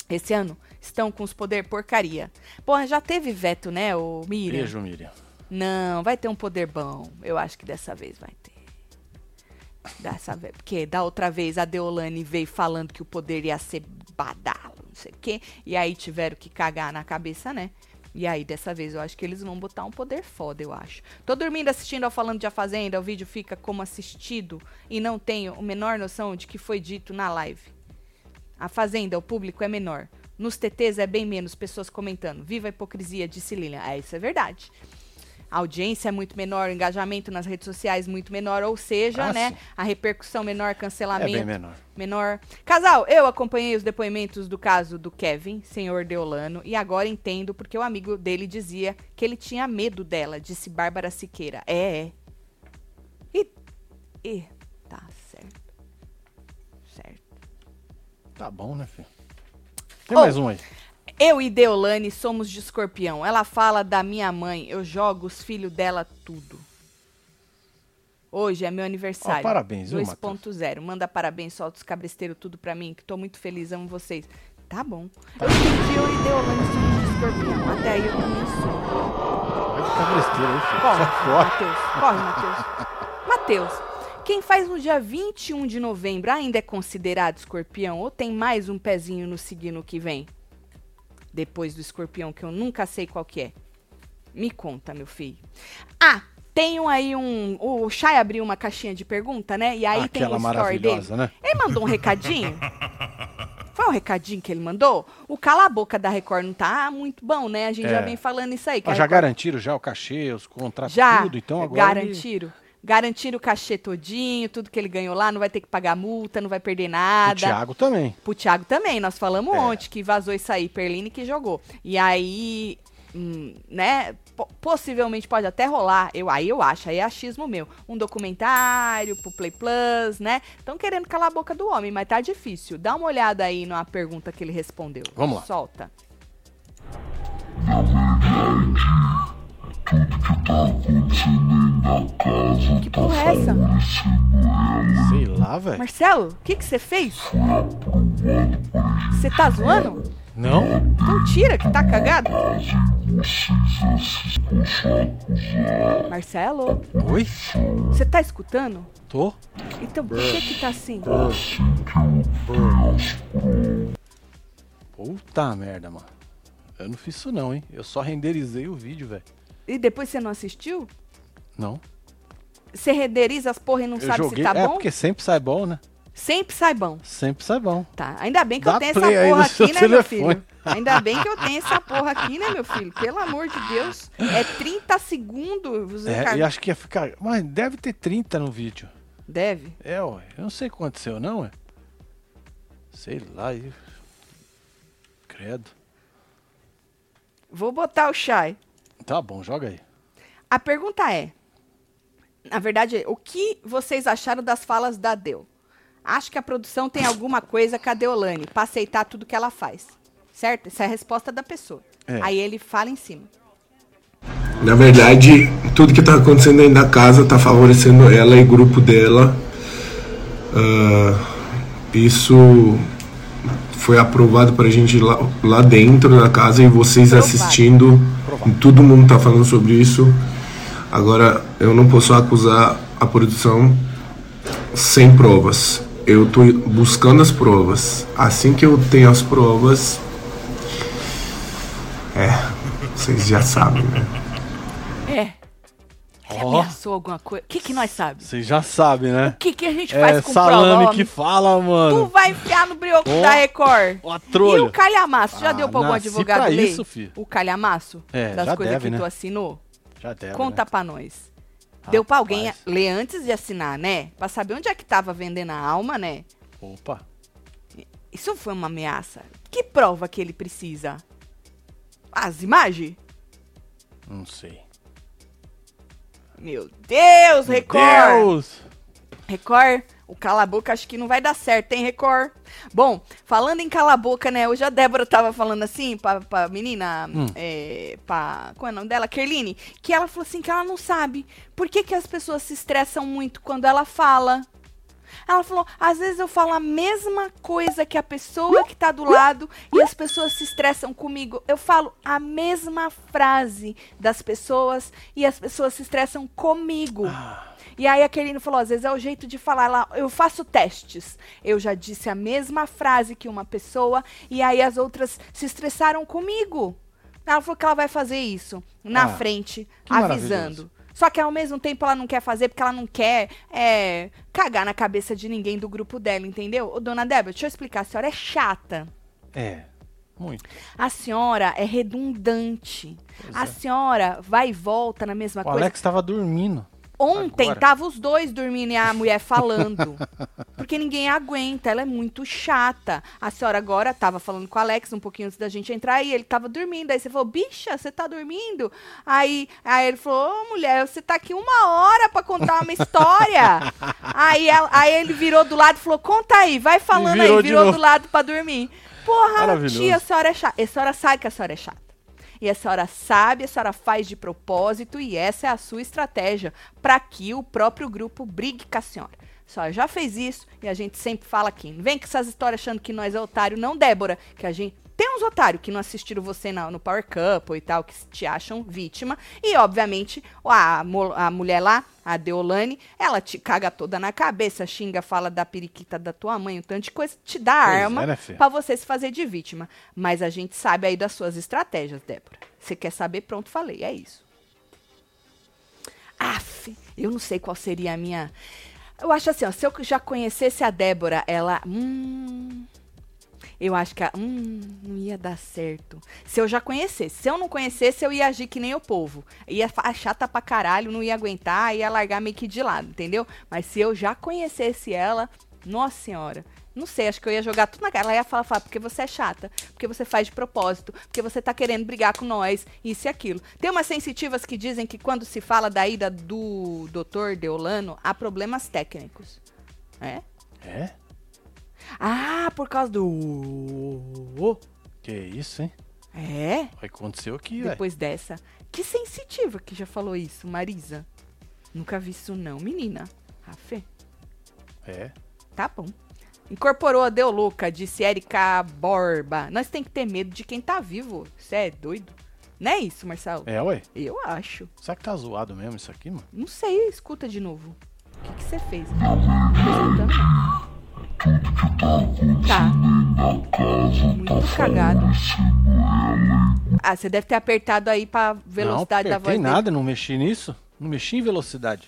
Esse ano estão com os poder porcaria. Porra, já teve veto, né, o Miriam? Beijo, Miriam. Não, vai ter um poder bom. Eu acho que dessa vez vai ter. Dessa vez. Porque da outra vez a Deolane veio falando que o poder ia ser badalo não sei o quê. E aí tiveram que cagar na cabeça, né? E aí, dessa vez, eu acho que eles vão botar um poder foda, eu acho. Tô dormindo assistindo ao Falando de A Fazenda, o vídeo fica como assistido e não tenho a menor noção de que foi dito na live. A Fazenda, o público é menor. Nos TTs é bem menos pessoas comentando. Viva a hipocrisia, disse Lilian. É, isso é verdade a audiência é muito menor, o engajamento nas redes sociais muito menor, ou seja, ah, né, sim. a repercussão menor, cancelamento é menor. menor. Casal, eu acompanhei os depoimentos do caso do Kevin, senhor Deolano, e agora entendo porque o amigo dele dizia que ele tinha medo dela, disse Bárbara Siqueira. É, é. E, e tá certo. Certo. Tá bom, né, filho? Tem oh, mais um aí. Eu e Deolane somos de escorpião. Ela fala da minha mãe. Eu jogo os filhos dela tudo. Hoje é meu aniversário. Oh, parabéns, 2.0. Manda parabéns, solta os cabresteiros tudo pra mim, que tô muito feliz, amo vocês. Tá bom. Tá. Eu entendi, eu e Deolane somos de escorpião. Até aí eu também sou. Vai de cabresteiro aí, filho. Corre, Matheus. Corre, Matheus. Matheus. Quem faz no dia 21 de novembro ainda é considerado escorpião ou tem mais um pezinho no signo que vem? Depois do escorpião, que eu nunca sei qual que é. Me conta, meu filho. Ah, tenho aí um. O Chay abriu uma caixinha de pergunta, né? E aí Aquela tem o story dele. Né? Ele mandou um recadinho. (laughs) Foi um recadinho que ele mandou? O cala a boca da Record não tá muito bom, né? A gente é. já vem falando isso aí. já Record... garantiram já o cachê, os contratos, já tudo, então agora. Garantiram. Ele... Garantiram o cachê todinho, tudo que ele ganhou lá, não vai ter que pagar multa, não vai perder nada. O Thiago também. Pro Thiago também, nós falamos é. ontem que vazou isso aí, Perline que jogou. E aí, hum, né, possivelmente pode até rolar, eu, aí eu acho, aí é achismo meu, um documentário pro Play Plus, né? Estão querendo calar a boca do homem, mas tá difícil. Dá uma olhada aí na pergunta que ele respondeu. Vamos lá. Solta. Na verdade, Que porra é essa? Sei lá, velho. Marcelo, o que que você fez? Você tá zoando? Não? Então tira que tá cagado. Marcelo, Oi? você tá escutando? Tô? Então por que que tá assim? Puta merda, mano. Eu não fiz isso não, hein? Eu só renderizei o vídeo, velho. E depois você não assistiu? Não. Você renderiza as porra e não Eu sabe joguei. se tá é bom? porque sempre sai bom, né? Sempre sai bom. Sempre sai bom. Tá, ainda bem que Dá eu tenho essa porra aqui, né, meu telefone. filho? Ainda bem que eu tenho essa porra aqui, né, meu filho? Pelo amor de Deus. É 30 segundos. É, e acho que ia ficar. Mas deve ter 30 no vídeo. Deve. É, ué. Eu não sei o que aconteceu, não, ué. Sei lá. e- Credo. Vou botar o Shai. Tá bom, joga aí. A pergunta é: na verdade, o que vocês acharam das falas da Deu? Acho que a produção tem alguma coisa com a Deolane pra aceitar tudo que ela faz. Certo? Essa é a resposta da pessoa. É. Aí ele fala em cima. Na verdade, tudo que tá acontecendo dentro da casa tá favorecendo ela e o grupo dela. Ah, isso foi aprovado pra gente lá, lá dentro da casa e vocês Aprovado. assistindo. Todo mundo tá falando sobre isso. Agora, eu não posso acusar a produção sem provas. Eu tô buscando as provas. Assim que eu tenho as provas. É, vocês já sabem, né? É. Ameaçou alguma coisa. O que, que nós sabemos? Vocês já sabem, né? O que, que a gente faz É com salame prova? que fala, Tu mano. vai enfiar no brioco Ó. da Record. Ó, a E trolha. o calhamaço? Já Ah, deu pra algum advogado pra ler? isso, filho. O calhamaço? É, das coisas deve, que tu né? assinou? Já deve, Conta né? pra nós. Deu pra alguém ler antes de assinar, né? Pra saber onde é que tava vendendo a alma, né? Opa. Isso foi uma ameaça. Que prova que ele precisa? As imagens? Não sei. Meu Deus, Record! Deus! Record, o cala boca acho que não vai dar certo, hein, Record? Bom, falando em cala boca, né? Hoje a Débora tava falando assim pra, pra menina, Hum. é, pra, qual é o nome dela? Kerline, que ela falou assim que ela não sabe por que, que as pessoas se estressam muito quando ela fala. Ela falou, às vezes eu falo a mesma coisa que a pessoa que tá do lado e as pessoas se estressam comigo. Eu falo a mesma frase das pessoas e as pessoas se estressam comigo. E aí a Kerline falou, às vezes é o jeito de falar lá, eu faço testes. Eu já disse a mesma frase que uma pessoa e aí as outras se estressaram comigo. Ela falou que ela vai fazer isso na Ah, frente, avisando. Só que ao mesmo tempo ela não quer fazer porque ela não quer é, cagar na cabeça de ninguém do grupo dela, entendeu? Ô, dona Débora, deixa eu explicar, a senhora é chata. É. Muito. A senhora é redundante. a senhora vai e volta na mesma O coisa. Alex tava dormindo. Ontem Agora. tava os dois dormindo e a mulher (laughs) falando. Porque ninguém aguenta, ela é muito chata. A senhora agora tava falando com o Alex um pouquinho antes da gente entrar e ele tava dormindo. Aí você falou, bicha, você tá dormindo? Aí, aí ele falou, ô mulher, você tá aqui uma hora pra contar uma história. (laughs) aí, aí ele virou do lado e falou, conta aí, vai falando virou aí, virou do lado pra dormir. Porra, tia, a senhora é chata. A senhora sabe que a senhora é chata. E a senhora sabe, a senhora faz de propósito e essa é a sua estratégia para que o próprio grupo brigue com a senhora. A senhora já fez isso e a gente sempre fala aqui. Não vem com essas histórias achando que nós é otário, não, Débora. Que a gente. Tem uns otários que não assistiram você na- no Power Couple e tal, que te acham vítima. E, obviamente, a, a mulher lá, a Deolane, ela te caga toda na cabeça, xinga, fala da periquita da tua mãe, um tanto de coisa, te dá Pois arma é, né, pra você se fazer de vítima. Mas a gente sabe aí das suas estratégias, Débora. Você quer saber? Pronto, falei. É isso. Aff, eu não sei qual seria a minha. Eu acho assim, ó, se eu já conhecesse a Débora, ela. Hum. Eu acho que a, hum, não ia dar certo. Se eu já conhecesse. Se eu não conhecesse, eu ia agir que nem o povo. Ia chata pra caralho, não ia aguentar, ia largar meio que de lado, entendeu? Mas se eu já conhecesse ela, nossa senhora. Não sei, acho que eu ia jogar tudo na cara. Ela ia falar, falar, porque você é chata, porque você faz de propósito, porque você tá querendo brigar com nós, isso e aquilo. Tem umas sensitivas que dizem que quando se fala da ida do doutor Deolano, há problemas técnicos. É? É? Ah, por causa do. Que isso, hein? É? Aconteceu aqui, velho. Depois dessa. Que sensitiva que já falou isso, Marisa. Nunca vi isso não, menina. Rafê. É. Tá bom. Incorporou a Deu Louca, disse Erika Borba. Nós tem que ter medo de quem tá vivo. Você é doido? Não é isso, Marcelo? É, ué. Eu acho. Será que tá zoado mesmo isso aqui, mano? Não sei, escuta de novo. O que que você fez? Não tô escutando, não. Tá. Muito cagado. Ah, você deve ter apertado aí pra velocidade não, da voz Não dele. nada, não mexi nisso. Não mexi em velocidade.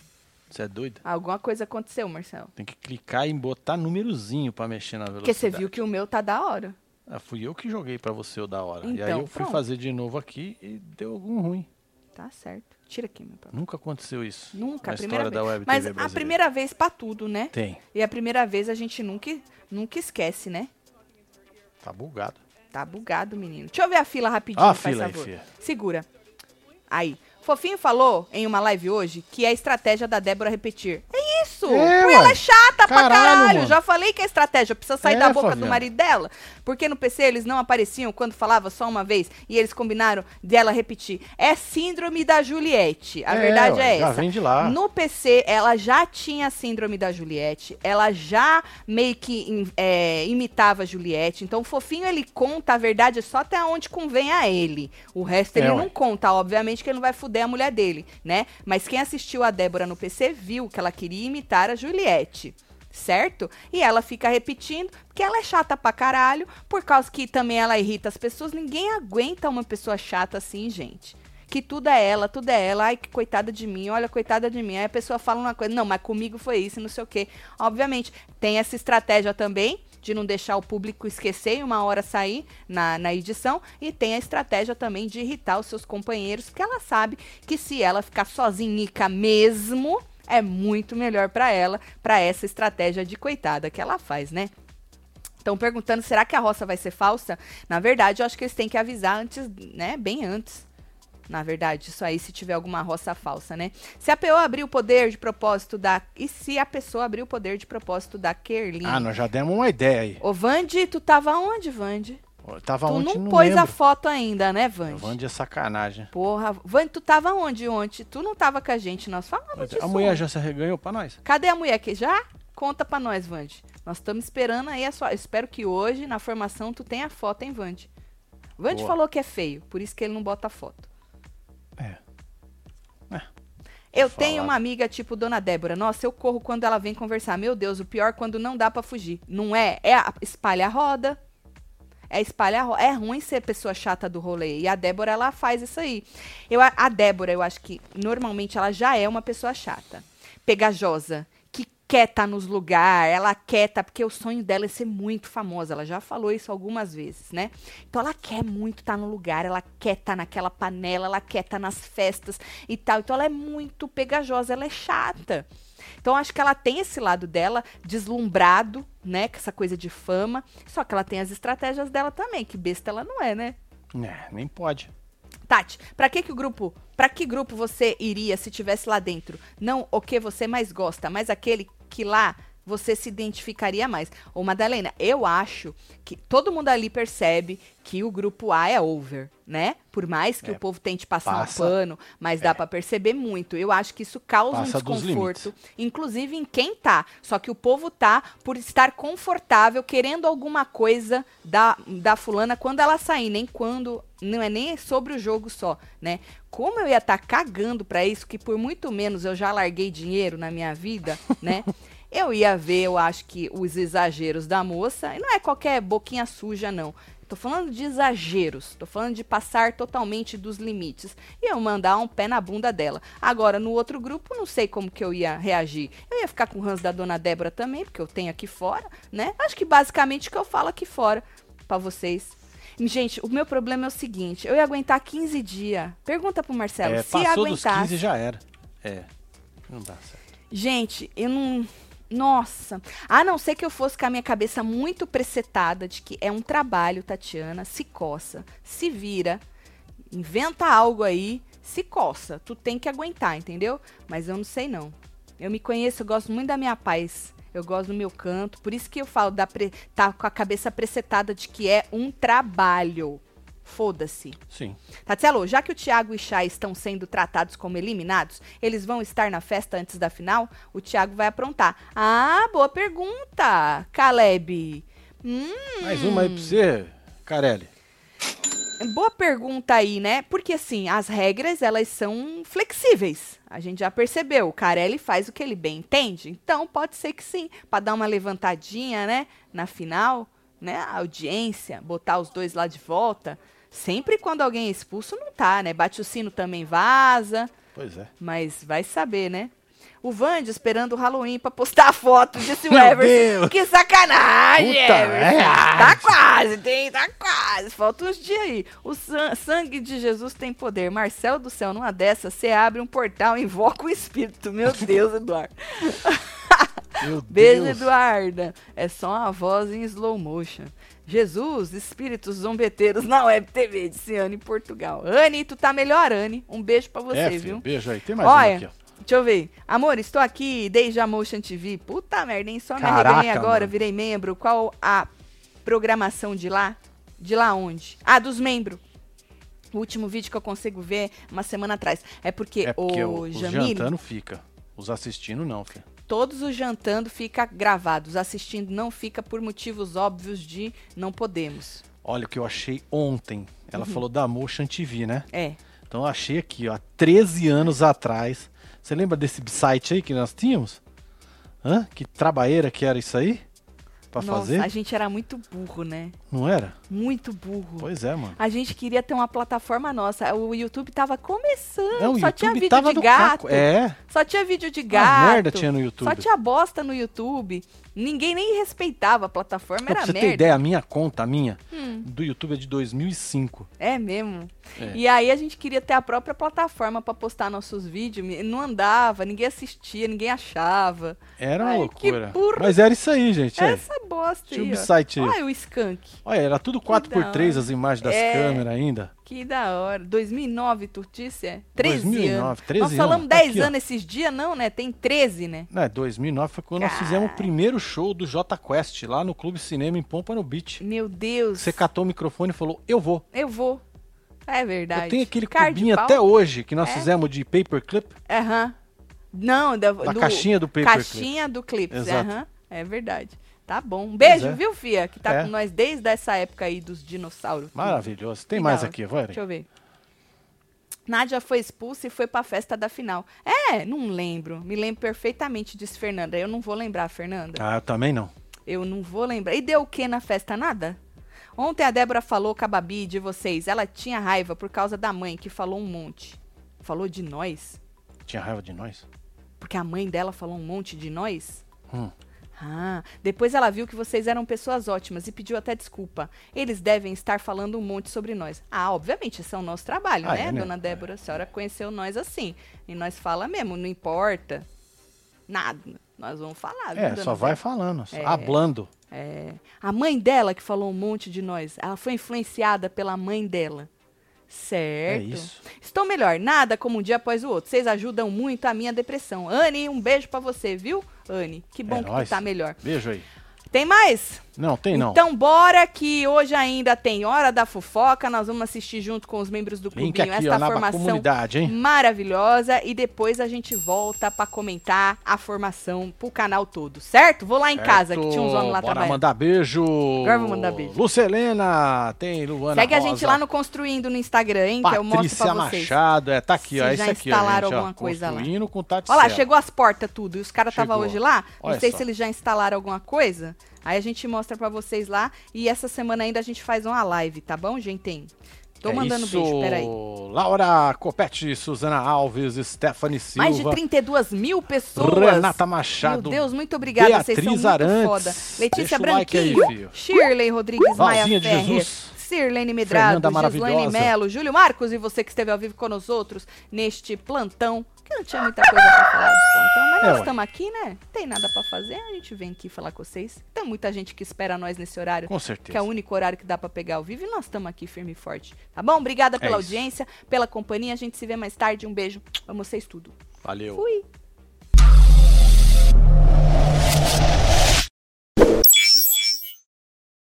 Você é doido? Alguma coisa aconteceu, Marcelo. Tem que clicar e botar númerozinho pra mexer na velocidade. Porque você viu que o meu tá da hora. Ah, fui eu que joguei pra você o da hora. e aí Então, eu fui pronto. fazer de novo aqui e deu algum ruim. Tá certo. Tira aqui, meu papai. Nunca aconteceu isso. Nunca, na a primeira história da vez. Web Mas TV a brasileira. primeira vez pra tudo, né? Tem. E a primeira vez a gente nunca, nunca esquece, né? Tá bugado. Tá bugado, menino. Deixa eu ver a fila rapidinho, Ah, a faz fila aí, favor. fia. Segura. Aí. Fofinho falou em uma live hoje que é a estratégia da Débora repetir. É isso! É, ela é chata pra Caralho, caralho. mano. Já falei que a estratégia precisa sair É, da boca do marido dela. Porque no PC eles não apareciam quando falava só uma vez e eles combinaram dela repetir. É síndrome da Juliette. A É, verdade é já essa. vem de lá. No PC, ela já tinha a síndrome da Juliette, ela já meio que é, imitava a Juliette. Então, o fofinho ele conta a verdade só até onde convém a ele. O resto ele É, não conta, obviamente, que ele não vai fuder a mulher dele, né? Mas quem assistiu a Débora no PC viu que ela queria imitar a Juliette. Certo? E ela fica repetindo, porque ela é chata pra caralho, por causa que também ela irrita as pessoas. Ninguém aguenta uma pessoa chata assim, gente que tudo é ela, tudo é ela, ai que coitada de mim, olha, coitada de mim. Aí a pessoa fala uma coisa, não, mas comigo foi isso, não sei o quê. Obviamente, tem essa estratégia também de não deixar o público esquecer e uma hora sair na, na edição, e tem a estratégia também de irritar os seus companheiros, porque ela sabe que se ela ficar sozinhica mesmo, é muito melhor pra ela, pra essa estratégia de coitada que ela faz, né? Estão perguntando, será que a roça vai ser falsa? Na verdade, eu acho que eles têm que avisar antes, né? Bem antes. Na verdade, isso aí se tiver alguma roça falsa, né? Se a PO abrir o poder de propósito da. E se a pessoa abrir o poder de propósito da Kerlin? Ah, nós já demos uma ideia aí. Ô, Vande, tu tava onde, Vande? Eu Tava tu ontem, não, pôs a foto ainda, né, Vande? Vande é sacanagem. Porra, Vande, tu tava onde ontem? Tu não tava com a gente, nós falamos disso. A mulher já se arreganhou pra nós. Cadê a mulher que já? Conta pra nós, Vande. Nós estamos esperando aí a sua. eu Espero que hoje, na formação, tu tenha foto, hein, Vande? Vande Boa. falou que é feio, por isso que ele não bota foto. É. Eu Falar. tenho uma amiga tipo Dona Débora. Nossa, eu corro quando ela vem conversar. Meu Deus, o pior quando não dá pra fugir. Não é? É a, espalha a roda. É espalha a roda. É ruim ser pessoa chata do rolê. E a Débora, ela faz isso aí. Eu, a, Débora, eu acho que normalmente ela já é uma pessoa chata. Pegajosa. Que quer estar nos lugares. Ela quer estar. porque o sonho dela é ser muito famosa. Ela já falou isso algumas vezes, né? Então ela quer muito estar no lugar. Ela quer estar naquela panela. Ela quer estar nas festas e tal. Então ela é muito pegajosa. Ela é chata. Então acho que ela tem esse lado dela deslumbrado, né, com essa coisa de fama, só que ela tem as estratégias dela também, que besta ela não é, né? É, nem pode. Tati, pra que que o grupo, para que grupo você iria se tivesse lá dentro? Não o que você mais gosta, mas aquele que lá você se identificaria mais. Ô Madalena, eu acho que todo mundo ali percebe que o grupo A é over, né? Por mais que É, o povo tente passar passa- um pano, mas dá pra perceber muito. Eu acho que isso causa Passa um desconforto, inclusive em quem tá. Só que o povo tá por estar confortável, querendo alguma coisa da, da fulana quando ela sair, nem quando. Não é nem sobre o jogo só, né? Como eu ia estar cagando pra isso, que por muito menos eu já larguei dinheiro na minha vida, né? (laughs) Eu ia ver, eu acho que os exageros da moça, e não é qualquer boquinha suja, não. Tô falando de exageros, tô falando de passar totalmente dos limites. E eu mandar um pé na bunda dela. Agora, no outro grupo, não sei como que eu ia reagir. Eu ia ficar com o ranço da dona Débora também, porque eu tenho aqui fora, né? Acho que basicamente o que eu falo aqui fora pra vocês. Gente, o meu problema é o seguinte: eu ia aguentar 15 dias. Pergunta pro Marcelo É, se passou dos aguentasse. 15 já era. É. Não dá certo. Gente, eu não. Nossa. A não ser que eu fosse com a minha cabeça muito precetada de que é um trabalho, Tatiana, se coça, se vira, inventa algo aí, se coça. Tu tem que aguentar, entendeu? Mas eu não sei não. Eu me conheço, eu gosto muito da minha paz. Eu gosto do meu canto. Por isso que eu falo da pre... tá com a cabeça precetada de que é um trabalho. Foda-se. Sim. Tatielo, já que o Thiago e Chay estão sendo tratados como eliminados, eles vão estar na festa antes da final? O Thiago vai aprontar. Ah, boa pergunta, Caleb. Hum, Mais uma aí pra você, Carelli. boa pergunta aí, né? Porque assim, as regras, elas são flexíveis. A gente já percebeu. O Carelli faz o que ele bem entende. Então, pode ser que sim, Pra dar uma levantadinha, né, na final, né, a audiência, botar os dois lá de volta. Sempre quando alguém é expulso, não tá, né? Bate o sino também vaza. Pois é. Mas vai saber, né? O Vande esperando o Halloween pra postar a foto, disse o Everson. Que sacanagem, Puta Everson. Tá quase, tem, tá quase. Falta uns dias aí. O san- sangue de Jesus tem poder. Marcel do céu, numa dessas, você abre um portal e invoca o espírito. Meu (laughs) Deus, Eduardo. Meu Beijo, Deus. Eduarda. É só uma voz em slow motion. Jesus, espíritos zombeteiros na Web TV, disse Anne em Portugal. Anne, tu tá melhor, Anne. Um beijo pra você, É, filho, viu? beijo aí. Tem mais Olha, aqui, ó. deixa eu ver. Amor, estou aqui desde a Motion TV. Puta merda, nem só me arreganhei agora, mano. virei membro. Qual a programação de lá? De lá onde? Ah, dos membros. O último vídeo que eu consigo ver uma semana atrás. É porque, É porque o o, os Jamile, jantando fica. Os assistindo não, filho. Todos os jantando fica gravado. Os assistindo não fica por motivos óbvios de não podemos. Olha o que eu achei ontem. Ela Uhum. falou da Motion TV, né? É. Então eu achei aqui, ó, 13 anos atrás. Você lembra desse site aí que nós tínhamos? Hã? Que trabalheira que era isso aí? Pra Nossa, fazer? a gente era muito burro, né? Não era? Muito burro. Pois é, mano. A gente queria ter uma plataforma nossa. O YouTube tava começando, É, o só tinha vídeo de gato. caco. É, Só tinha vídeo de gato. merda tinha no YouTube. Só tinha bosta no YouTube. Ninguém nem respeitava a plataforma, Pra era você merda. ter ideia, a minha conta, a minha, Hum, do YouTube é de 2005. é mesmo. É. E aí a gente queria ter a própria plataforma pra postar nossos vídeos. Não andava, ninguém assistia, ninguém achava. Era uma Ai, loucura. Mas era isso aí, gente. é. Bosta Tinha aí, ó. site aí. Olha o skunk. Olha, era tudo 4x3 as imagens das É. câmeras ainda. Que da hora. 2009, tu disse? É? 13 2009, anos. 13 Nós falamos anos. 10 Aqui, ó. anos esses dias, não, né? Tem 13, né? Né, 2009 foi quando nós fizemos o primeiro show do J Quest lá no Clube Cinema em Pompa no Beach. Meu Deus. Você catou o microfone e falou, eu vou. Eu vou. É verdade. Eu tenho aquele Cara de cubinho até hoje que nós É. fizemos de paperclip, Aham. Não, da, da do, caixinha do paperclip. caixinha do Clips. Exato. Aham. É verdade. Tá bom. Um beijo, é. viu, Fia? Que tá É. com nós desde essa época aí dos dinossauros. Maravilhoso. Tem mais aqui, vai. Deixa eu ver. Nádia foi expulsa e foi pra festa da final. É, não lembro. Me lembro perfeitamente, disse Fernanda. Eu não vou lembrar, Fernanda. Ah, eu também não. Eu não vou lembrar. E deu o que na festa? Nada? Ontem a Débora falou com a Babi de vocês. Ela tinha raiva por causa da mãe, que falou um monte. Falou de nós? Tinha raiva de nós? Porque a mãe dela falou um monte de nós? Hum. Ah, depois ela viu que vocês eram pessoas ótimas e pediu até desculpa. Eles devem estar falando um monte sobre nós. Ah, obviamente, esse é o nosso trabalho, Ah, né, é, né? dona Débora? A senhora conheceu nós assim. E nós fala mesmo, não importa. Nada. Nós vamos falar, É, só vai falando, É. hablando. É. A mãe dela que falou um monte de nós, ela foi influenciada pela mãe dela. Certo. É isso. Estou melhor, nada como um dia após o outro. Vocês ajudam muito a minha depressão. Anne, um beijo pra você, viu? Anne, que bom É que nóis. tu tá melhor. Beijo aí. Tem mais? Não, tem não. Então bora que hoje ainda tem Hora da Fofoca. Nós vamos assistir junto com os membros do Link clubinho aqui, esta ó, formação maravilhosa e depois a gente volta pra comentar a formação pro canal todo, certo? Vou lá em casa que tinha uns homens lá Bora trabalhando. mandar beijo. Agora vou mandar beijo. Lucelena, tem Luana Segue a Rosa, gente lá no Construindo no Instagram, hein? que eu mostro Patrícia pra vocês. Machado, é, tá aqui, Se ó, já esse aqui, ó, instalaram gente, ó, alguma coisa lá. construindo com Tati Olha lá, chegou as portas tudo. E os caras estavam Chegou. hoje lá. Não Olha sei só. se eles já instalaram alguma coisa. Aí a gente mostra pra vocês lá. E essa semana ainda a gente faz uma live, tá bom, gente? Tô É mandando isso, beijo, peraí. Laura Copete, Suzana Alves, Stephanie Silva, Mais de 32 mil pessoas. Renata Machado, Meu Deus, muito obrigada. Vocês são Beatriz muito Arantes. foda. Letícia Deixa o like aí, Branquinho. Shirley Rodrigues Maia de Ferrer, Jesus. Sirlene Medrado, Gislaine. Melo, Júlio Marcos e você que esteve ao vivo com nós outros neste plantão que não tinha muita coisa pra falar do pontão, mas é, nós estamos aqui, né? Tem nada para fazer, a gente vem aqui falar com vocês. Tem muita gente que espera nós nesse horário. Com certeza. Que é o único horário que dá para pegar ao vivo e nós estamos aqui firme e forte. Tá bom? Obrigada é pela é audiência, pela companhia. A gente se vê mais tarde. Um beijo. Amo vocês tudo. Valeu. Fui.